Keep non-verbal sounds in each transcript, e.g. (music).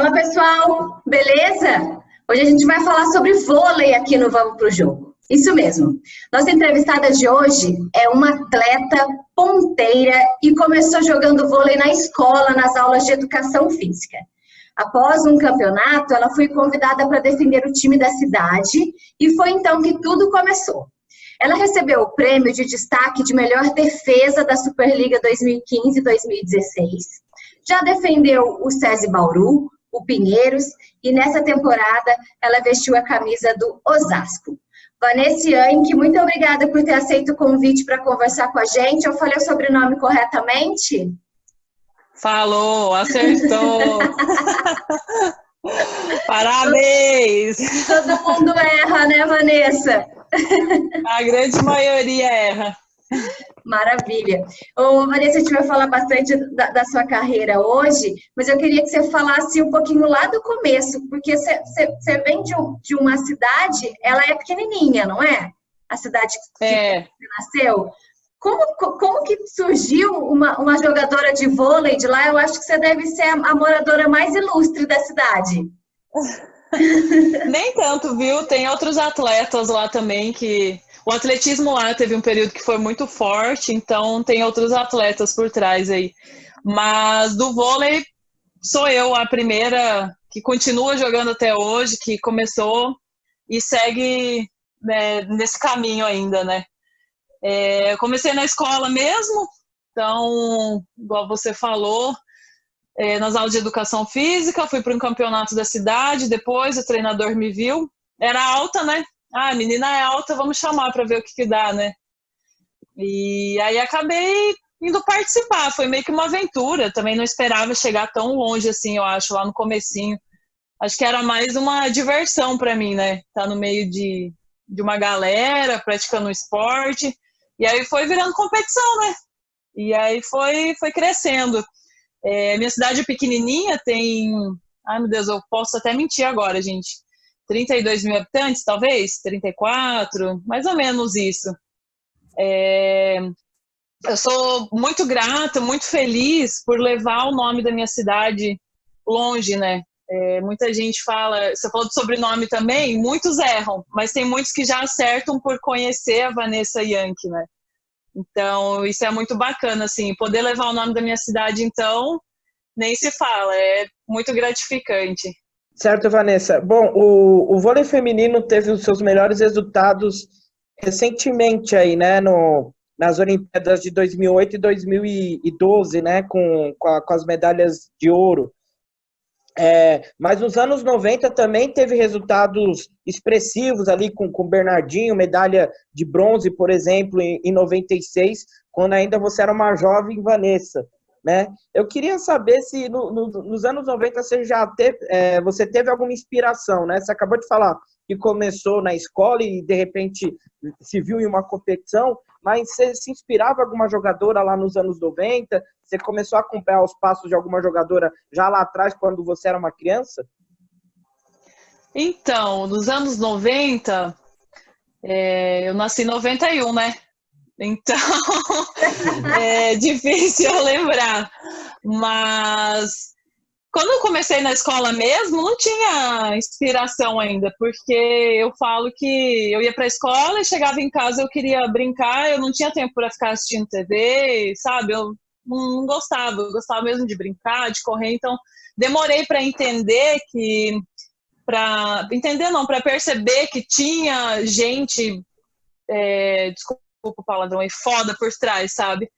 Fala pessoal, beleza? Hoje a gente vai falar sobre vôlei aqui no Vamos Pro Jogo. Isso mesmo. Nossa entrevistada de hoje é uma atleta ponteira e começou jogando vôlei na escola, nas aulas de educação física. Após um campeonato, ela foi convidada para defender o time da cidade e foi então que tudo começou. Ela recebeu o prêmio de destaque de melhor defesa da Superliga 2015-2016 já defendeu o SESI Bauru, o Pinheiros, e nessa temporada ela vestiu a camisa do Osasco. Vanessa Yank, muito obrigada por ter aceito o convite para conversar com a gente. Eu falei o sobrenome corretamente? Falou, acertou. (laughs) Parabéns! Todo mundo erra, né, Vanessa? A grande maioria erra. Maravilha. Ô, Vanessa, a gente vai falar bastante da, da, sua carreira hoje, mas eu queria que você falasse um pouquinho lá do começo, porque você, você, você vem de, um, de, uma cidade, ela é pequenininha, não é? A cidade que é. você nasceu. Como, como que surgiu uma, uma jogadora de vôlei de lá? Eu acho que você deve ser a, a moradora mais ilustre da cidade. (laughs) Nem tanto, viu? Tem outros atletas lá também que o atletismo lá teve um período que foi muito forte, então tem outros atletas por trás aí. Mas do vôlei, sou eu a primeira que continua jogando até hoje, que começou e segue né, nesse caminho ainda, né? É, eu comecei na escola mesmo, então, igual você falou, é, nas aulas de educação física, fui para um campeonato da cidade, depois o treinador me viu, era alta, né? Ah, menina é alta, vamos chamar para ver o que, que dá, né? E aí acabei indo participar, foi meio que uma aventura, também não esperava chegar tão longe assim, eu acho, lá no comecinho. Acho que era mais uma diversão para mim, né? Tá no meio de, de uma galera, praticando esporte, e aí foi virando competição, né? E aí foi, foi crescendo. É, minha cidade é pequenininha, tem... Ai, meu Deus, eu posso até mentir agora, gente 32 mil habitantes, talvez, 34, mais ou menos isso. É, eu sou muito grata, muito feliz por levar o nome da minha cidade longe, né? É, muita gente fala, você falou de sobrenome também, muitos erram, mas tem muitos que já acertam por conhecer a Vanessa Yankee, né? Então, isso é muito bacana, assim, poder levar o nome da minha cidade, então, nem se fala, é muito gratificante. Certo, Vanessa. Bom, o, o vôlei feminino teve os seus melhores resultados recentemente aí, né, no, nas Olimpíadas de 2008 e 2012, né, com, com, a, com as medalhas de ouro. É, mas nos anos 90 também teve resultados expressivos ali com o Bernardinho, medalha de bronze, por exemplo, em, em 96, quando ainda você era uma jovem Vanessa né? Eu queria saber se no, no, nos anos 90 você já teve, é, você teve alguma inspiração, né? Você acabou de falar que começou na escola e de repente se viu em uma competição, mas você se inspirava alguma jogadora lá nos anos 90? Você começou a acompanhar os passos de alguma jogadora já lá atrás, quando você era uma criança? Então, nos anos 90, é, eu nasci em 91, né? Então, (laughs) é difícil lembrar. Mas quando eu comecei na escola mesmo, não tinha inspiração ainda, porque eu falo que eu ia para a escola e chegava em casa, eu queria brincar, eu não tinha tempo para ficar assistindo TV, sabe? Eu não gostava, eu gostava mesmo de brincar, de correr, então demorei para entender que para entender não, para perceber que tinha gente é, desculpa o palavrão, e foda por trás, sabe?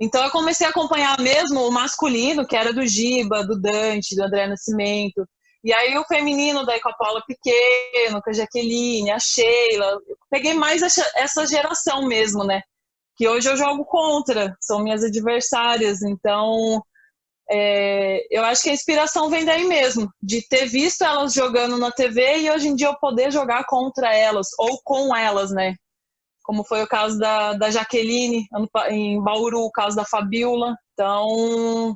Então eu comecei a acompanhar mesmo o masculino, que era do Giba, do Dante, do André Nascimento. E aí o feminino daí com a Paula Pequeno, com a Jaqueline, a Sheila. Eu peguei mais essa geração mesmo, né? Que hoje eu jogo contra, são minhas adversárias. Então é, eu acho que a inspiração vem daí mesmo, de ter visto elas jogando na TV e hoje em dia eu poder jogar contra elas, ou com elas, né? Como foi o caso da, da Jaqueline em Bauru, o caso da Fabiola. Então,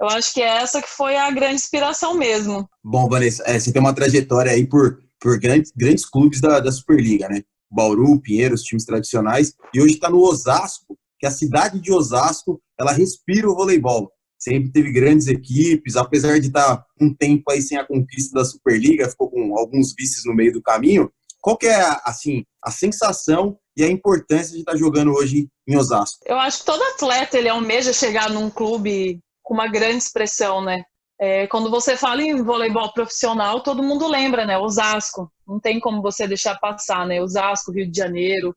eu acho que é essa que foi a grande inspiração mesmo. Bom, Vanessa, é, você tem uma trajetória aí por, por grandes, grandes clubes da, da Superliga, né? Bauru, Pinheiros, times tradicionais, e hoje está no Osasco, que a cidade de Osasco, ela respira o voleibol. sempre teve grandes equipes, apesar de estar um tempo aí sem a conquista da Superliga, ficou com alguns vices no meio do caminho. Qual que é, assim, a sensação e a importância de estar jogando hoje em Osasco? Eu acho que todo atleta, ele almeja chegar num clube com uma grande expressão, né? É, quando você fala em voleibol profissional, todo mundo lembra, né? Osasco. Não tem como você deixar passar, né? Osasco, Rio de Janeiro,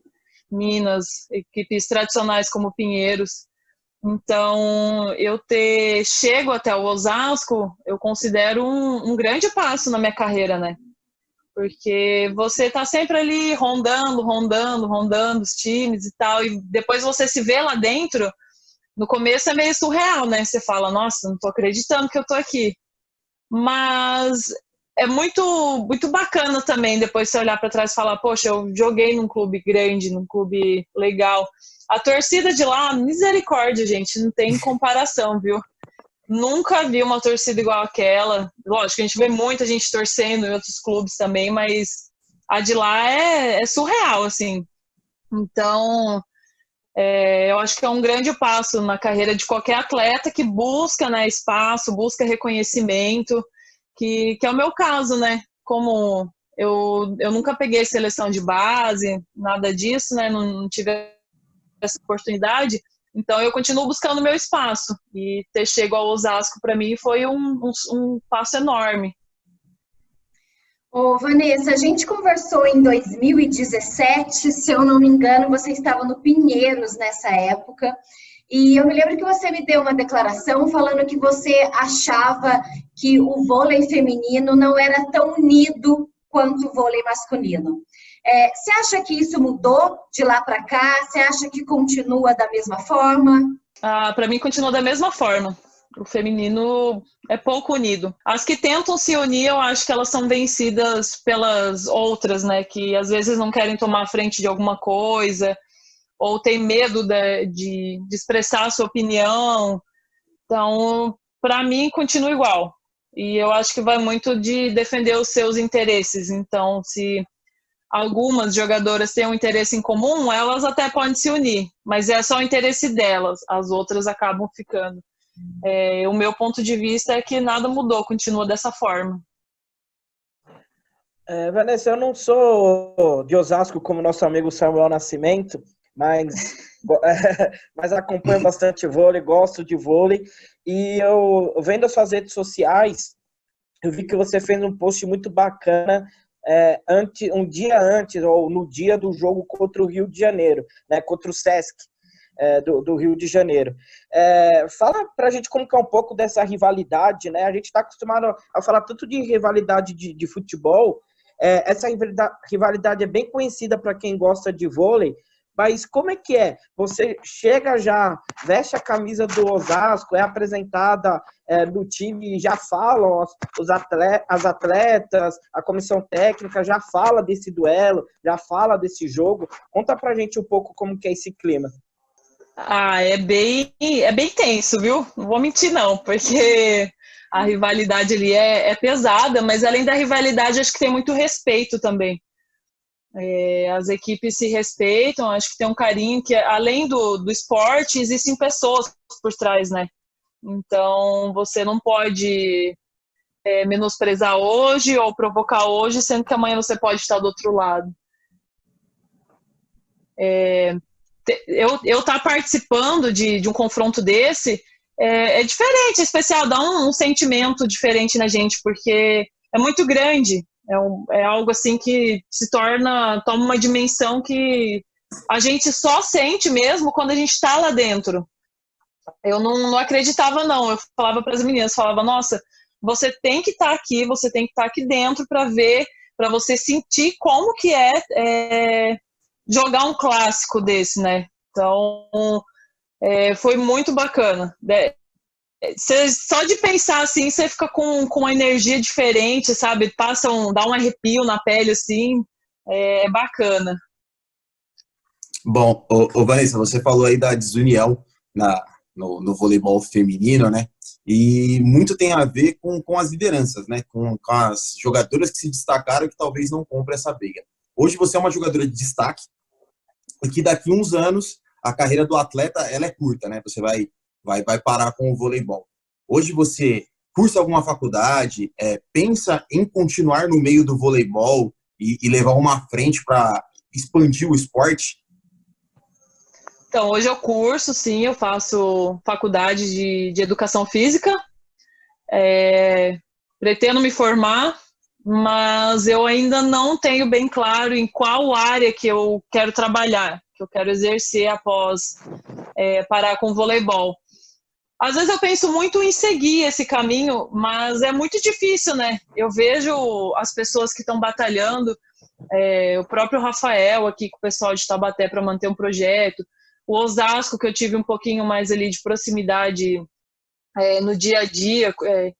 Minas, equipes tradicionais como Pinheiros. Então, eu ter chego até o Osasco, eu considero um, um grande passo na minha carreira, né? Porque você tá sempre ali rondando, rondando, rondando os times e tal, e depois você se vê lá dentro, no começo é meio surreal, né? Você fala, nossa, não tô acreditando que eu tô aqui. Mas é muito muito bacana também depois você olhar para trás e falar, poxa, eu joguei num clube grande, num clube legal. A torcida de lá, misericórdia, gente, não tem comparação, viu? Nunca vi uma torcida igual aquela. Lógico, a gente vê muita gente torcendo em outros clubes também, mas a de lá é, é surreal, assim. Então, é, eu acho que é um grande passo na carreira de qualquer atleta que busca né, espaço, busca reconhecimento, que, que é o meu caso, né? Como eu, eu nunca peguei seleção de base, nada disso, né? Não, não tive essa oportunidade. Então eu continuo buscando meu espaço. E ter chego ao Osasco para mim foi um, um, um passo enorme. Ô, Vanessa, a gente conversou em 2017, se eu não me engano, você estava no Pinheiros nessa época. E eu me lembro que você me deu uma declaração falando que você achava que o vôlei feminino não era tão unido quanto o vôlei masculino. É, você acha que isso mudou de lá para cá? Você acha que continua da mesma forma? Ah, para mim continua da mesma forma o feminino é pouco unido. As que tentam se unir, eu acho que elas são vencidas pelas outras, né? Que às vezes não querem tomar frente de alguma coisa, ou tem medo de, de, de expressar a sua opinião. Então, para mim, continua igual. E eu acho que vai muito de defender os seus interesses. Então, se algumas jogadoras têm um interesse em comum, elas até podem se unir, mas é só o interesse delas, as outras acabam ficando. É, o meu ponto de vista é que nada mudou, continua dessa forma. É, Vanessa, eu não sou de Osasco como nosso amigo Samuel Nascimento, mas, (laughs) (laughs) mas acompanho bastante vôlei, gosto de vôlei. E eu vendo as suas redes sociais, eu vi que você fez um post muito bacana é, antes, um dia antes, ou no dia do jogo contra o Rio de Janeiro, né, contra o Sesc é, do, do, Rio de Janeiro. É, fala pra gente como que é um pouco dessa rivalidade, né? A gente está acostumado a falar tanto de rivalidade de, de futebol, é, essa rivalidade é bem conhecida para quem gosta de vôlei, mas como é que é? Você chega já, veste a camisa do Osasco, é apresentada é, no time, já falam os atletas, as atletas, a comissão técnica já fala desse duelo, já fala desse jogo. Conta pra gente um pouco como que é esse clima. Ah, é bem, é bem tenso, viu? Não vou mentir, não, porque a rivalidade ali é, é pesada, mas além da rivalidade, acho que tem muito respeito também. É, as equipes se respeitam, acho que tem um carinho que, além do, do esporte, existem pessoas por trás, né? Então, você não pode é, menosprezar hoje ou provocar hoje, sendo que amanhã você pode estar do outro lado. É, eu eu estar tá participando de, de um confronto desse é, é diferente, é especial, dá um, um, sentimento diferente na gente, porque é muito grande, é, um, é algo assim que se torna, toma uma dimensão que a gente só sente mesmo quando a gente está lá dentro. Eu não, não acreditava, não. Eu falava para as meninas, falava, nossa, você tem que estar tá aqui, você tem que estar tá aqui dentro para ver, para você sentir como que é, é jogar um clássico desse, né? Então, é, foi muito bacana. Cê, só de pensar assim, você fica com, com uma energia diferente, sabe? Passa um, dá um arrepio na pele, assim, é, é bacana. Bom, ô, ô, Vanessa, você falou aí da desunião na, no, no, voleibol feminino, né? E muito tem a ver com, com as lideranças, né? Com, com as jogadoras que se destacaram que talvez não comprem essa briga. Hoje você é uma jogadora de destaque, e que daqui uns anos a carreira do atleta ela é curta, né? Você vai vai vai parar com o voleibol. Hoje você cursa alguma faculdade, é, pensa em continuar no meio do voleibol e, e levar uma frente para expandir o esporte? Então, hoje eu curso, sim, eu faço faculdade de, de educação física. É, pretendo me formar, mas eu ainda não tenho bem claro em qual área que eu quero trabalhar, que eu quero exercer após é, parar com o voleibol. Às vezes eu penso muito em seguir esse caminho, mas é muito difícil, né? Eu vejo as pessoas que estão batalhando, é, o próprio Rafael aqui com o pessoal de Tabaté para manter um projeto, o Osasco, que eu tive um pouquinho mais ali de proximidade é, no dia a dia, é,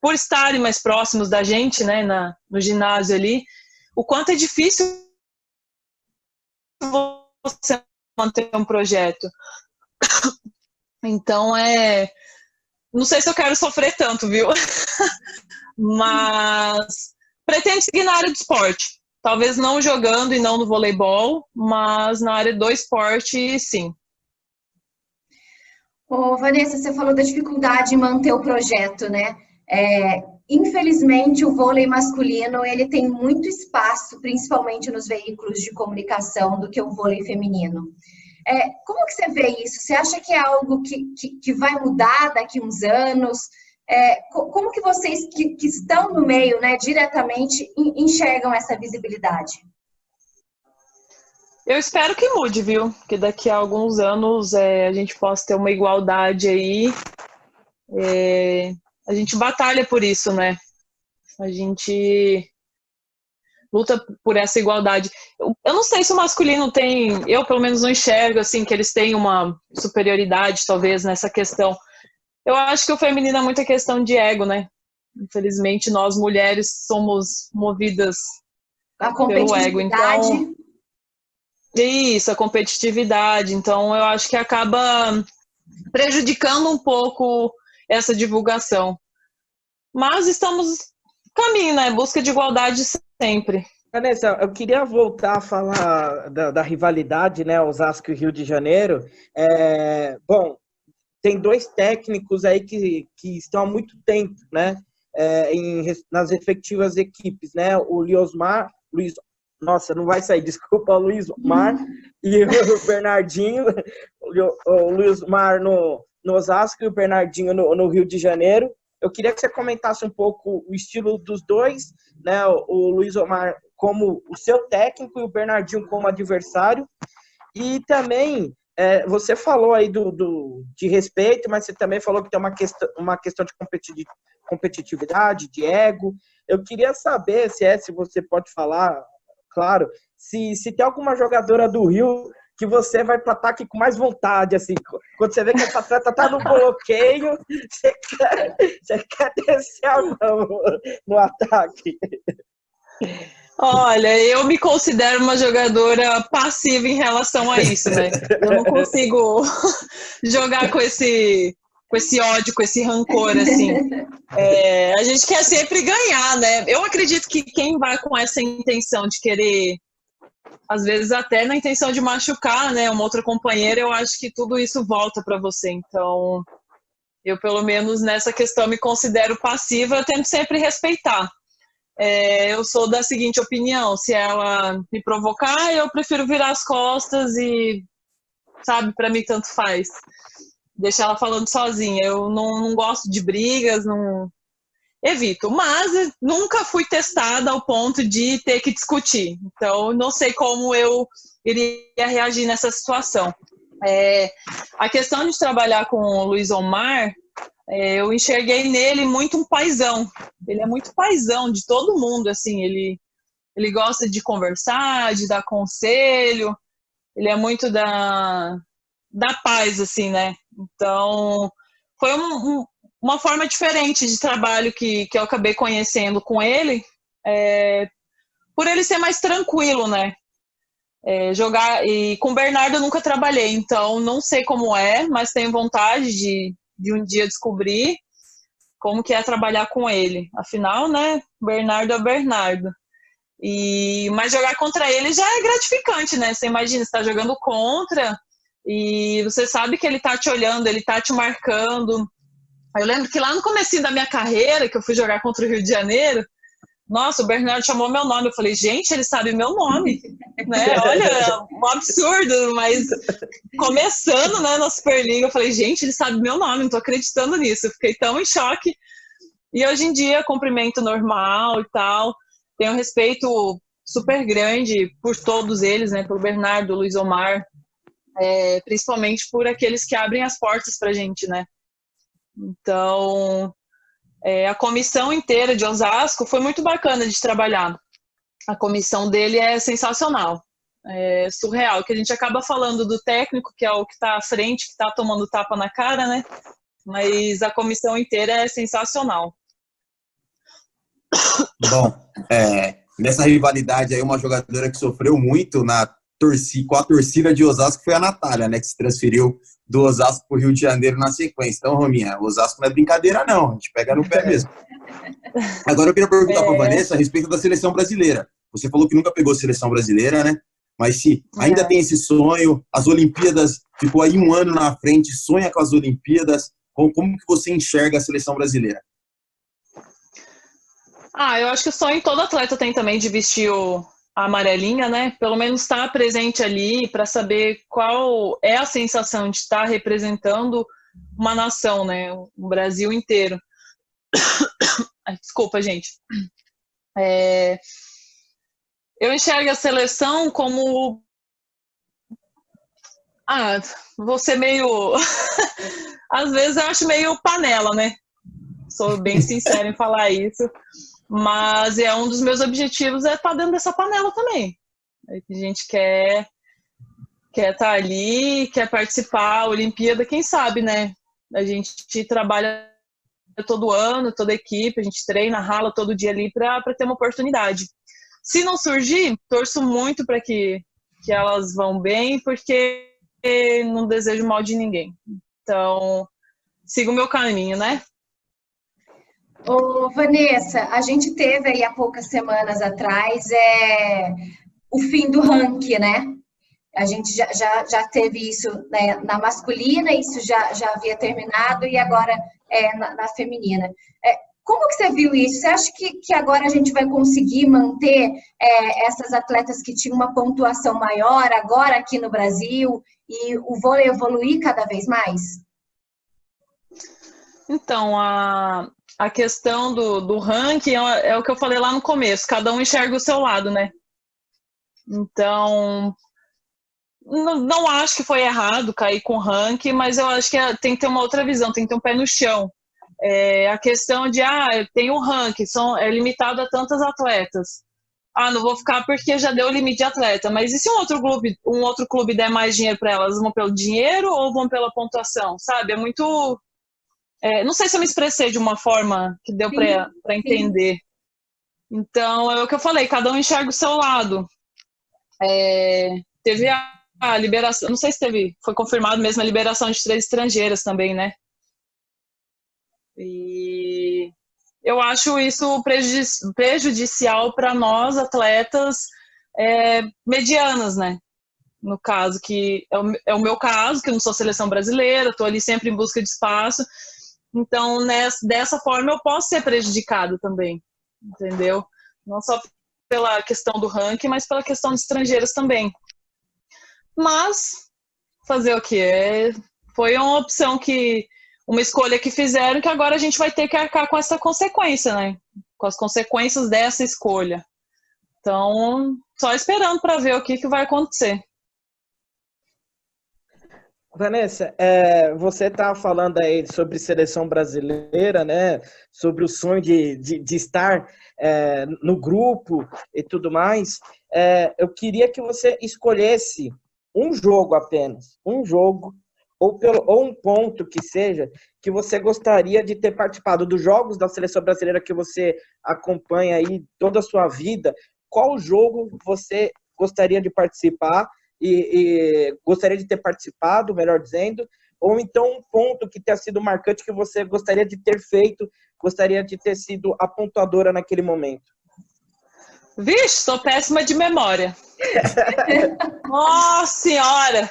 por estarem mais próximos da gente, né, na, no ginásio ali, o quanto é difícil você manter um projeto. Então é. Não sei se eu quero sofrer tanto, viu? (laughs) Mas pretendo seguir na área do esporte. Talvez não jogando e não no voleibol, mas na área do esporte, sim. Ô, Vanessa, você falou da dificuldade em manter o projeto, né? É, infelizmente, o vôlei masculino ele tem muito espaço, principalmente nos veículos de comunicação, do que o vôlei feminino. É, como que você vê isso? Você acha que é algo que, que, que vai mudar daqui uns anos? É, como que vocês que, que, estão no meio, né, diretamente, enxergam essa visibilidade? Eu espero que mude, viu? Que daqui a alguns anos é, a gente possa ter uma igualdade aí. É, a gente batalha por isso, né? A gente luta por essa igualdade. Eu, eu, não sei se o masculino tem, eu pelo menos não enxergo assim que eles têm uma superioridade talvez nessa questão. Eu acho que o feminino é muita questão de ego, né? Infelizmente, nós mulheres somos movidas a pelo ego. Então, isso, a competitividade. Então, eu acho que acaba prejudicando um pouco essa divulgação. Mas estamos caminho, né? Busca de igualdade sempre. Vanessa, eu queria voltar a falar da, da rivalidade, né? Osasco e Rio de Janeiro. É, bom, tem dois técnicos aí que, que estão há muito tempo, né? É, em, nas respectivas equipes, né? O Liosmar, Luiz, nossa, não vai sair, (laughs) desculpa, o Luiz Mar e o (laughs) Bernardinho, o Luiz Mar no, no Osasco e o Bernardinho no, no, Rio de Janeiro. Eu queria que você comentasse um pouco o estilo dos dois, né? O Luiz Omar como o seu técnico e o Bernardinho como adversário. E também é, você falou aí do, do, de respeito, mas você também falou que tem uma questão, uma questão de competitividade, de ego. Eu queria saber se é, se você pode falar, claro, se, se tem alguma jogadora do Rio que você vai para ataque com mais vontade, assim. Quando você vê que essa atleta tá no bloqueio, (laughs) você quer, você quer descer a mão no ataque. Olha, eu me considero uma jogadora passiva em relação a isso, né? Eu não consigo (laughs) jogar com esse, com esse ódio, com esse rancor, assim. É, a gente quer sempre ganhar, né? Eu acredito que quem vai com essa intenção de querer, às vezes até na intenção de machucar, né, uma outra companheira, eu acho que tudo isso volta para você. Então, eu pelo menos nessa questão me considero passiva, eu tento sempre respeitar é, eu sou da seguinte opinião: se ela me provocar, eu prefiro virar as costas e, sabe, para mim tanto faz. Deixar ela falando sozinha. Eu não, não gosto de brigas, não evito. Mas nunca fui testada ao ponto de ter que discutir. Então, não sei como eu iria reagir nessa situação. É, a questão de trabalhar com o Luiz Omar é, eu enxerguei nele muito um paizão. Ele é muito paizão de todo mundo, assim, ele, ele gosta de conversar, de dar conselho, ele é muito da, da paz, assim, né? Então, foi um, um, uma forma diferente de trabalho que, que eu acabei conhecendo com ele, é, por ele ser mais tranquilo, né? É, jogar e com o Bernardo eu nunca trabalhei, então não sei como é, mas tenho vontade de, de um dia descobrir como que é trabalhar com ele. Afinal, né, Bernardo é Bernardo. E mas jogar contra ele já é gratificante, né? Você imagina, você tá jogando contra e você sabe que ele tá te olhando, ele tá te marcando. Eu lembro que lá no começo da minha carreira, que eu fui jogar contra o Rio de Janeiro, nossa, o Bernardo chamou meu nome. Eu falei, gente, ele sabe meu nome. né? Olha, um absurdo, mas começando né, na Superliga, eu falei, gente, ele sabe meu nome, não tô acreditando nisso. Eu fiquei tão em choque. E hoje em dia, cumprimento normal e tal. Tenho respeito super grande por todos eles, né? Pelo Bernardo, Luiz Omar, é, principalmente por aqueles que abrem as portas pra gente, né? Então, é, a comissão inteira de Osasco foi muito bacana de trabalhar. A comissão dele é sensacional, é surreal. Que a gente acaba falando do técnico, que é o que está à frente, que está tomando tapa na cara, né? Mas a comissão inteira é sensacional. Bom, é, nessa rivalidade aí, uma jogadora que sofreu muito na torcida, com a torcida de Osasco foi a Natália, né? Que se transferiu do Osasco para o Rio de Janeiro na sequência. Então, Rominha, Osasco não é brincadeira, não. A gente pega no pé (laughs) mesmo. Agora eu queria perguntar é. para a Vanessa a respeito da seleção brasileira. Você falou que nunca pegou seleção brasileira, né? Mas se ainda é. tem esse sonho, as Olimpíadas ficou aí um ano na frente, sonha com as Olimpíadas, como, como que você enxerga a seleção brasileira? Ah, eu acho que o sonho todo atleta tem também de vestir o, a amarelinha, né? Pelo menos estar tá presente ali para saber qual é a sensação de estar representando uma nação, né? O Brasil inteiro. (coughs) Desculpa, gente. É... Eu enxergo a seleção como. Ah, vou ser meio. (laughs) Às vezes eu acho meio panela, né? Sou bem sincera em falar isso. Mas é um dos meus objetivos é estar tá dentro dessa panela também. A gente quer quer estar tá ali, quer participar, a Olimpíada, quem sabe, né? A gente trabalha todo ano, toda equipe, a gente treina, rala todo dia ali para ter uma oportunidade. Se não surgir, torço muito para que, que elas vão bem, porque não desejo mal de ninguém. Então, siga o meu caminho, né? Ô, Vanessa, a gente teve aí há poucas semanas atrás é, o fim do ranking, né? A gente já, já, já teve isso né, na masculina, isso já, já havia terminado, e agora é, na, na feminina. É, como que você viu isso? Você acha que, que agora a gente vai conseguir manter é, essas atletas que tinham uma pontuação maior agora aqui no Brasil e o vôlei evoluir cada vez mais? Então, a, a questão do, do ranking é, é, o que eu falei lá no começo, cada um enxerga o seu lado, né? Então, não, não acho que foi errado cair com ranking, mas eu acho que é, tem que ter uma outra visão, tem que ter um pé no chão. É, a questão de, ah, tem um ranking, são, é limitado a tantas atletas. Ah, não vou ficar porque já deu o limite de atleta. Mas e se um outro clube, um outro clube der mais dinheiro para elas? Vão pelo dinheiro ou vão pela pontuação? Sabe? É muito é, não sei se eu me expressei de uma forma que deu para entender. Então, é o que eu falei, cada um enxerga o seu lado. É, teve a, a, liberação, não sei se teve, foi confirmado mesmo a liberação de três estrangeiras também, né? E eu acho isso prejudici prejudicial para nós, atletas é, medianas, né? No caso, que é o, é o meu caso, que eu não sou seleção brasileira, estou ali sempre em busca de espaço. Então, nessa, dessa forma, eu posso ser prejudicado também, entendeu? Não só pela questão do ranking, mas pela questão de estrangeiros também. Mas, fazer o quê? É, foi uma opção que, uma escolha que fizeram que agora a gente vai ter que arcar com essa consequência, né? Com as consequências dessa escolha. Então, só esperando para ver o que, que vai acontecer. Vanessa, é, você está falando aí sobre seleção brasileira, né? Sobre o sonho de, de, de estar é, no grupo e tudo mais. É, eu queria que você escolhesse um jogo apenas, um jogo ou, pelo, ou um ponto que seja que você gostaria de ter participado dos jogos da seleção brasileira que você acompanha aí toda a sua vida. Qual jogo você gostaria de participar? E, e gostaria de ter participado, melhor dizendo, ou então um ponto que tenha sido marcante que você gostaria de ter feito, gostaria de ter sido a pontuadora naquele momento? Vixe, sou péssima de memória. (laughs) Nossa senhora!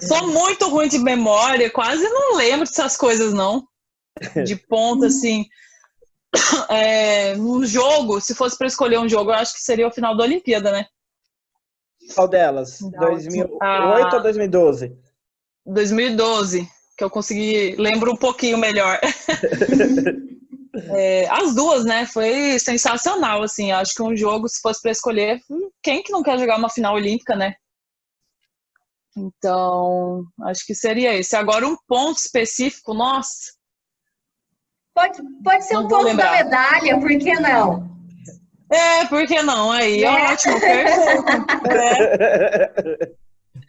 Sou muito ruim de memória, quase não lembro dessas coisas, não. de ponta, assim. (coughs) É, um jogo, se fosse para escolher um jogo, eu acho que seria o final da Olimpíada, né? Qual delas? 2008 ah, ou 2012? 2012, que eu consegui, lembro um pouquinho melhor. (laughs) é, as duas, né? Foi sensacional, assim. Acho que um jogo, se fosse para escolher, quem que não quer jogar uma final olímpica, né? Então, acho que seria esse. Agora, um ponto específico, nossa. Pode, pode ser não um ponto lembrar. da medalha, por que não? É, por que não? Aí, é. ótimo, perfeito. É.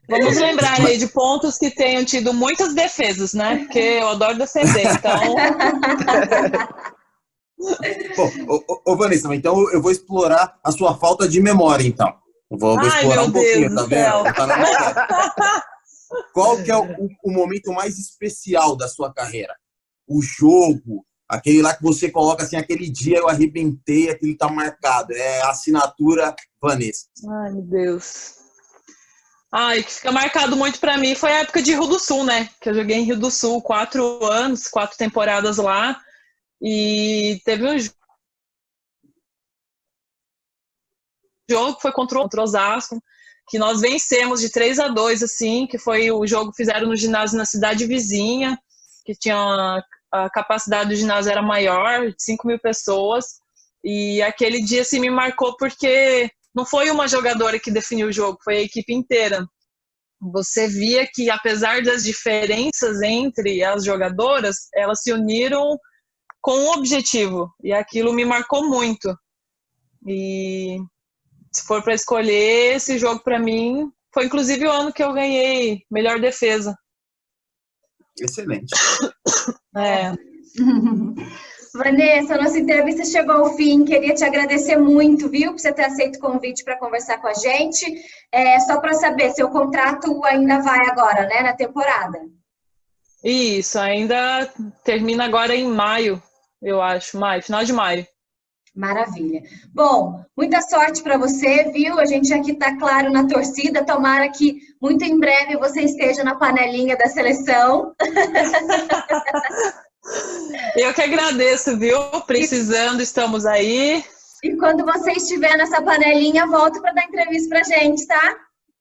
Vamos lembrar aí de pontos que tenham tido muitas defesas, né? Porque eu adoro defender, então. (laughs) Bom, ô, ô, Vanessa, então eu vou explorar a sua falta de memória, então. Vou, vou Ai, explorar um pouquinho, tá vendo? Tá Qual que é o, o, momento mais especial da sua carreira? O jogo, aquele lá que você coloca assim, aquele dia eu arrebentei, aquele tá marcado. É assinatura Vanessa. Ai, meu Deus. Ai, que fica marcado muito para mim foi a época de Rio do Sul, né? Que eu joguei em Rio do Sul quatro anos, quatro temporadas lá. E teve um jogo que foi contra, contra o Osasco, que nós vencemos de 3 a 2 assim, que foi o jogo que fizeram no ginásio na cidade vizinha, que tinha a capacidade do ginásio era maior, de 5 mil pessoas. E aquele dia assim, me marcou porque não foi uma jogadora que definiu o jogo, foi a equipe inteira. Você via que, apesar das diferenças entre as jogadoras, elas se uniram com um objetivo. E aquilo me marcou muito. E se for para escolher, esse jogo para mim foi inclusive o ano que eu ganhei melhor defesa. Excelente. É. (laughs) Vanessa, nossa entrevista chegou ao fim. Queria te agradecer muito, viu, por você ter aceito o convite para conversar com a gente. É, só para saber, seu contrato ainda vai agora, né, na temporada? Isso, ainda termina agora em maio, eu acho, maio, final de maio. Maravilha. Bom, muita sorte para você, viu? A gente aqui está claro na torcida. Tomara que muito em breve você esteja na panelinha da seleção. (laughs) Eu que agradeço, viu? Precisando, estamos aí. E quando você estiver nessa panelinha, volta para dar entrevista para gente, tá?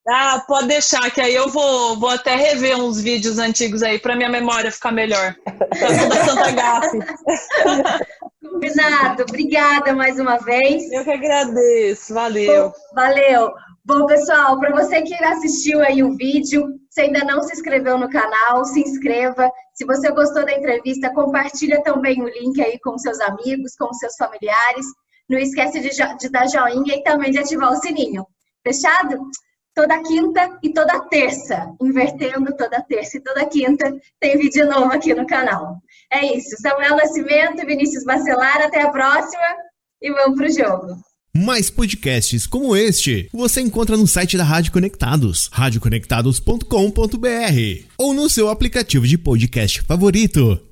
Ah, pode deixar, que aí eu vou, vou até rever uns vídeos antigos aí para minha memória ficar melhor. Pra tanta gafe. (laughs) Combinado. Obrigada mais uma vez. Eu que agradeço. Valeu. valeu. Bom, pessoal, para você que assistiu aí o vídeo, se ainda não se inscreveu no canal, se inscreva. Se você gostou da entrevista, compartilha também o link aí com seus amigos, com seus familiares. Não esquece de, de dar joinha e também de ativar o sininho. Fechado? Toda quinta e toda terça, invertendo toda terça e toda quinta, tem vídeo novo aqui no canal. É isso. Samuel Nascimento, Vinícius Bacelar, até a próxima e vamos pro jogo. Mais podcasts como este você encontra no site da Rádio Conectados, radioconectados.com.br ou no seu aplicativo de podcast favorito.